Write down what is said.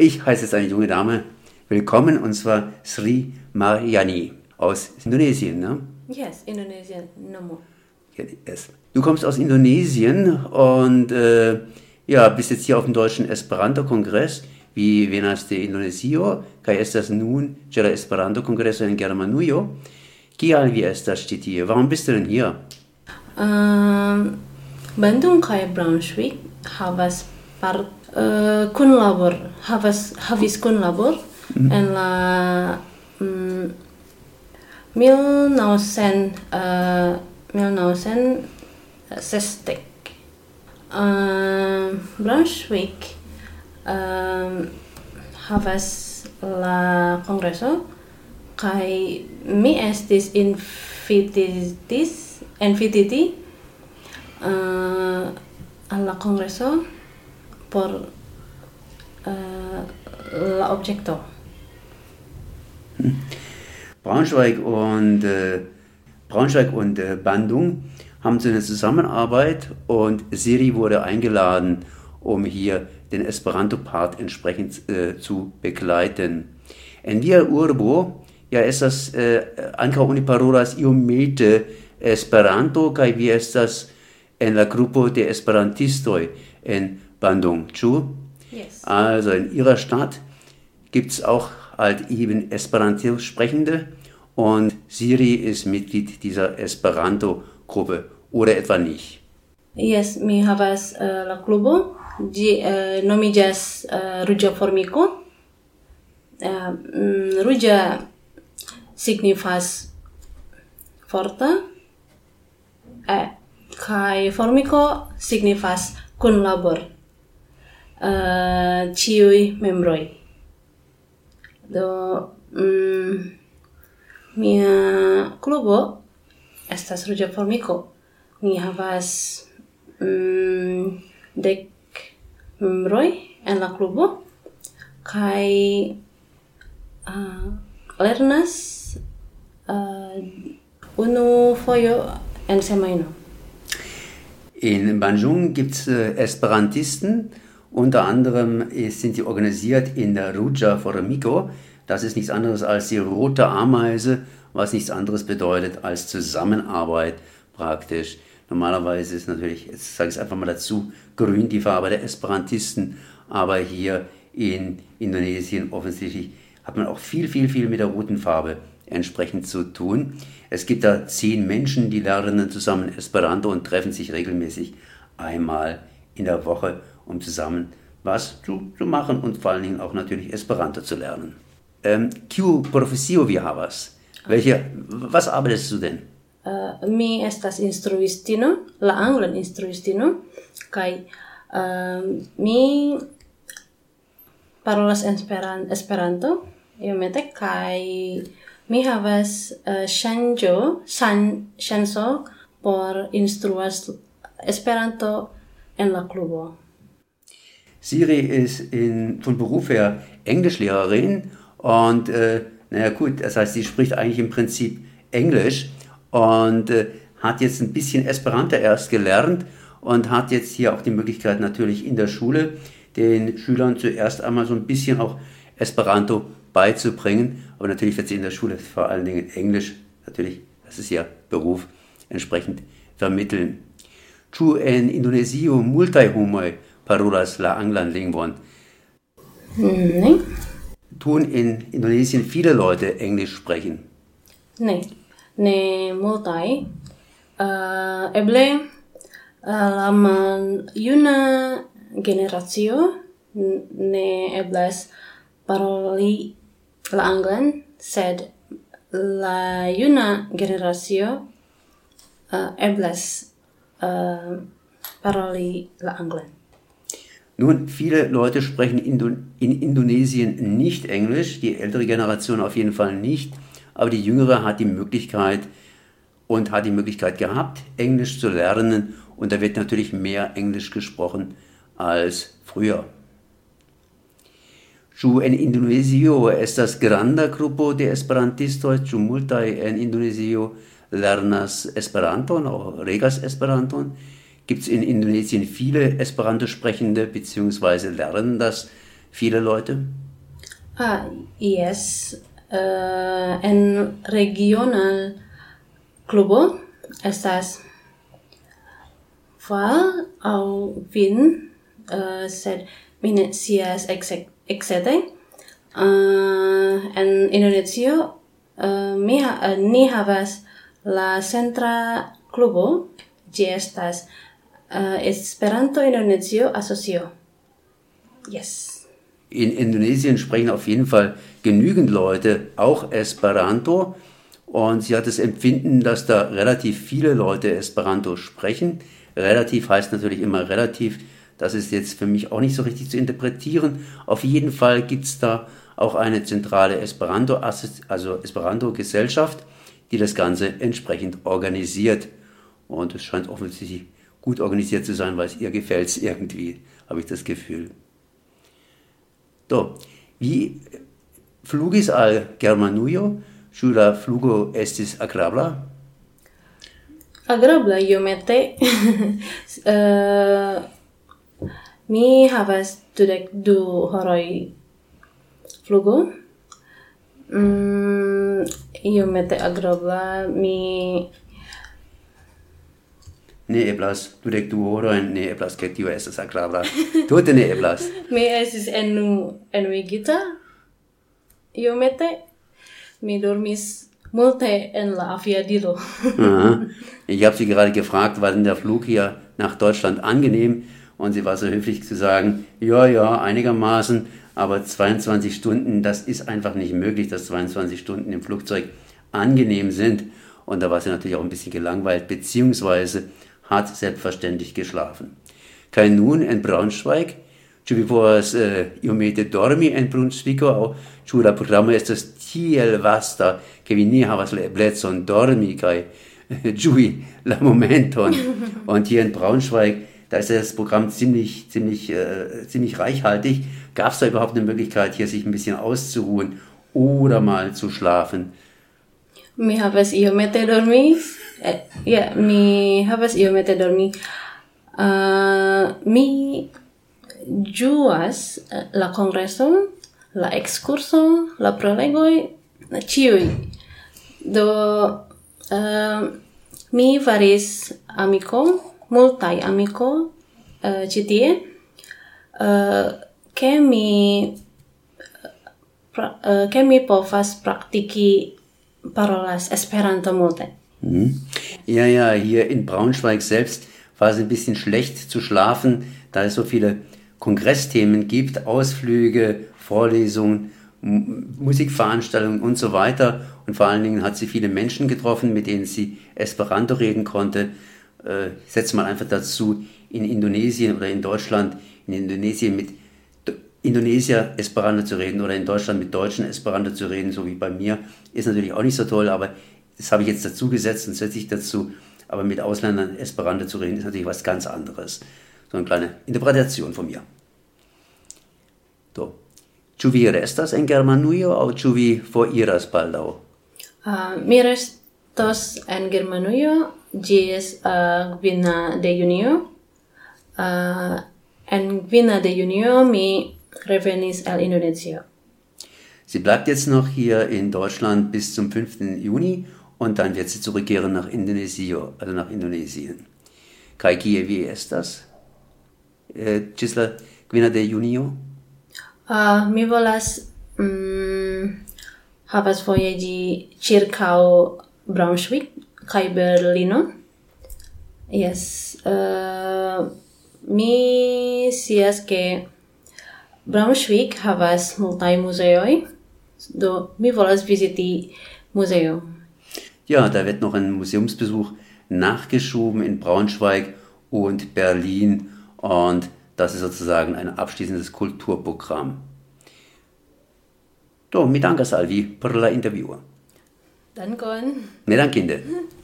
Ich heiße jetzt eine junge Dame. Willkommen und zwar Sri Mariani aus Indonesien, ne? Yes, Indonesian, no more. Yes. Du kommst aus Indonesien und äh, ja, bist jetzt hier auf dem deutschen Esperanto-Kongress. Wie venas de Indonesio, kaj estas nun ĉe la Esperanto-kongreso en Germanujo. Kial vi estas ĉi tie? Warum bist du denn hier? Um, Bandung kaj Braunschweig havas part Eh, uh, kun labor havas havis kun labor mm -hmm. en la mm, 1900 uh, 1960 uh, Brunswick um, havas la kongreso kai mi estis invititis invititi uh, eh, alla kongreso por uh, la objekto Braunschweig und äh, Braunschweig und äh, Bandung haben so eine Zusammenarbeit und Siri wurde eingeladen, um hier den Esperanto-Part entsprechend äh, zu begleiten. En via urbo, ja estas äh, ankaŭ oni parolas iomete Esperanto kaj vi estas en la grupo de Esperantistoj en Bandung, ĉu? Yes Also in ihrer Stadt gibt es auch halt eben Esperanto-Sprechende und Siri ist Mitglied dieser Esperanto-Gruppe oder etwa nicht. Yes, mi havas uh, la klubo. Ĝi uh, nomiĝas uh, Ruĝa Formiko. Uh, mm, ruĝa signifas forta. Eh, kaj formiko signifas kunlabor. uh, ciui membroi. Do, mm, mia clubo estas Ruĝa Formico. Mi havas mm, dek membroj en la klubo kaj uh, lernas uh, unu fojo en semajno. In Banjung gibt's äh, Esperantisten, unter anderem sind sie organisiert in der Ruja Formiko. Das ist nichts anderes als die rote Ameise, was nichts anderes bedeutet als Zusammenarbeit praktisch. Normalerweise ist natürlich, jetzt sage ich es einfach mal dazu, grün die Farbe der Esperantisten, aber hier in Indonesien offensichtlich hat man auch viel, viel, viel mit der roten Farbe entsprechend zu tun. Es gibt da zehn Menschen, die lernen zusammen Esperanto und treffen sich regelmäßig einmal in der Woche, um zusammen was zu, zu machen und vor allen Dingen auch natürlich Esperanto zu lernen. Ähm, kiu profesio vi havas? Welche, was arbeitest du denn? Uh, mi estas instruistino, la anglan instruistino, kai uh, ähm, mi parolas esperan, Esperanto, iomete, kai mi havas äh, uh, shanjo, san, shanso por instruas Esperanto en la klubo. Siri ist in, von Beruf her Englischlehrerin und äh, naja gut, das heißt, sie spricht eigentlich im Prinzip Englisch und äh, hat jetzt ein bisschen Esperanto erst gelernt und hat jetzt hier auch die Möglichkeit natürlich in der Schule den Schülern zuerst einmal so ein bisschen auch Esperanto beizubringen. Aber natürlich wird sie in der Schule vor allen Dingen Englisch, natürlich, das ist ja Beruf, entsprechend vermitteln. Ĉu en Indonesio multaj homoj parolas la anglan lingvon? Ne? Tun in Indonesien viele Leute Englisch sprechen? Ne, ne multaj. Uh, eble uh, la maljuna generacio n- ne eblas paroli la anglan, sed la juna generacio uh, eblas uh, paroli la anglan. Nun, viele Leute sprechen Indo in Indonesien nicht Englisch, die ältere Generation auf jeden Fall nicht, aber die jüngere hat die Möglichkeit und hat die Möglichkeit gehabt, Englisch zu lernen und da wird natürlich mehr Englisch gesprochen als früher. Ĉu en Indonezio estas granda grupo de esperantistoj, ĉu multaj en Indonezio lernas Esperanton aŭ regas Esperanton? gibt es in Indonesien viele Esperanto-Sprechende bzw. lernen das viele Leute? Ah, yes. Uh, en regional clubo estas fa au vin, uh, äh, sed mi ne scias ekzete. Uh, äh, en Indonesio uh, mi ha, uh, ni havas la centra klubo, ĝi estas uh, Esperanto Indonesio Asocio. Yes. In Indonesien sprechen auf jeden Fall genügend Leute auch Esperanto. Und sie hat das Empfinden, dass da relativ viele Leute Esperanto sprechen. Relativ heißt natürlich immer relativ. Das ist jetzt für mich auch nicht so richtig zu interpretieren. Auf jeden Fall gibt es da auch eine zentrale Esperanto, also Esperanto-Gesellschaft, die das Ganze entsprechend organisiert. Und es scheint offensichtlich gut organisiert zu sein, weil es ihr gefällt irgendwie, habe ich das Gefühl. So, wie flugis al Germanujo, la flugo estis agrabla? Agrabla iomete. uh, mi havas dudek du horoj flugo. Mm, iomete agrabla. Mi ne eblas dudek du horojn ne eblas ke tio estas agrabla. Tute ne eblas. mi estis en ennuigita iomete mi dormis multe en la aviadilo. ich habe sie gerade gefragt, war denn der Flug hier nach Deutschland angenehm? Und sie war so höflich zu sagen, ja, ja, einigermaßen, aber 22 Stunden, das ist einfach nicht möglich, dass 22 Stunden im Flugzeug angenehm sind. Und da war sie natürlich auch ein bisschen gelangweilt, beziehungsweise hat selbstverständlich geschlafen. Kein nun in Braunschweig, ĉu vi povas uh, iomete dormi en Brunsvico aŭ ĉu la programo estas tiel vasta ke vi ne havas la eblecon dormi kaj ĝui la momenton und hier in Braunschweig da ist das Programm ziemlich ziemlich äh, ziemlich reichhaltig. Gab es da überhaupt eine Möglichkeit hier sich ein bisschen auszuruhen oder mal zu schlafen Mi havas iomete dormi. Eh, yeah, mi havas iomete dormi. Uh, mi juas eh, la kongreson, la ekskurson, la prolegoi, ciui. Eh, Do uh, mi faris amiko, multaj amiko uh, citie uh, che mi uh, ke mi povas praktiki parolas Esperanto multe. Mhm. Ja, ja, hier in Braunschweig selbst war es ein bisschen schlecht zu schlafen, da es so viele Kongressthemen gibt, Ausflüge, Vorlesungen, Musikveranstaltungen und so weiter. Und vor allen Dingen hat sie viele Menschen getroffen, mit denen sie Esperanto reden konnte. Äh, ich setze mal einfach dazu, in Indonesien oder in Deutschland, in Indonesien mit Indonesier Esperanto zu reden oder in Deutschland mit Deutschen Esperanto zu reden, so wie bei mir, ist natürlich auch nicht so toll, aber das habe ich jetzt dazu gesetzt und setze ich dazu. Aber mit Ausländern Esperanto zu reden, ist natürlich was ganz anderes. So eine kleine Interpretation von mir. So. Ĉu vi restas en Germanujo aŭ ĉu vi foriras baldaŭ? Uh, mi restos en Germanujo ĝis uh, kvina de junio. Uh, en kvina de junio mi revenis al Indonesio. Sie bleibt jetzt noch hier in Deutschland bis zum 5. Juni und dann wird sie zurückkehren nach Indonesio, also nach Indonesien. Kai ist das? Äh, eh, Cisla, quina de junio? Uh, mi volas mm, havas voyagi circau Braunschweig kai Berlino. Yes, uh, eh, mi sias que Braunschweig havas multaj muzeoj, do mi volas viziti muzeo. Ja, da wird noch ein Museumsbesuch nachgeschoben in Braunschweig und Berlin und das ist sozusagen ein abschließendes Kulturprogramm. So, mi dankas al vi per la intervjuo. Dankon. Ne dankinde.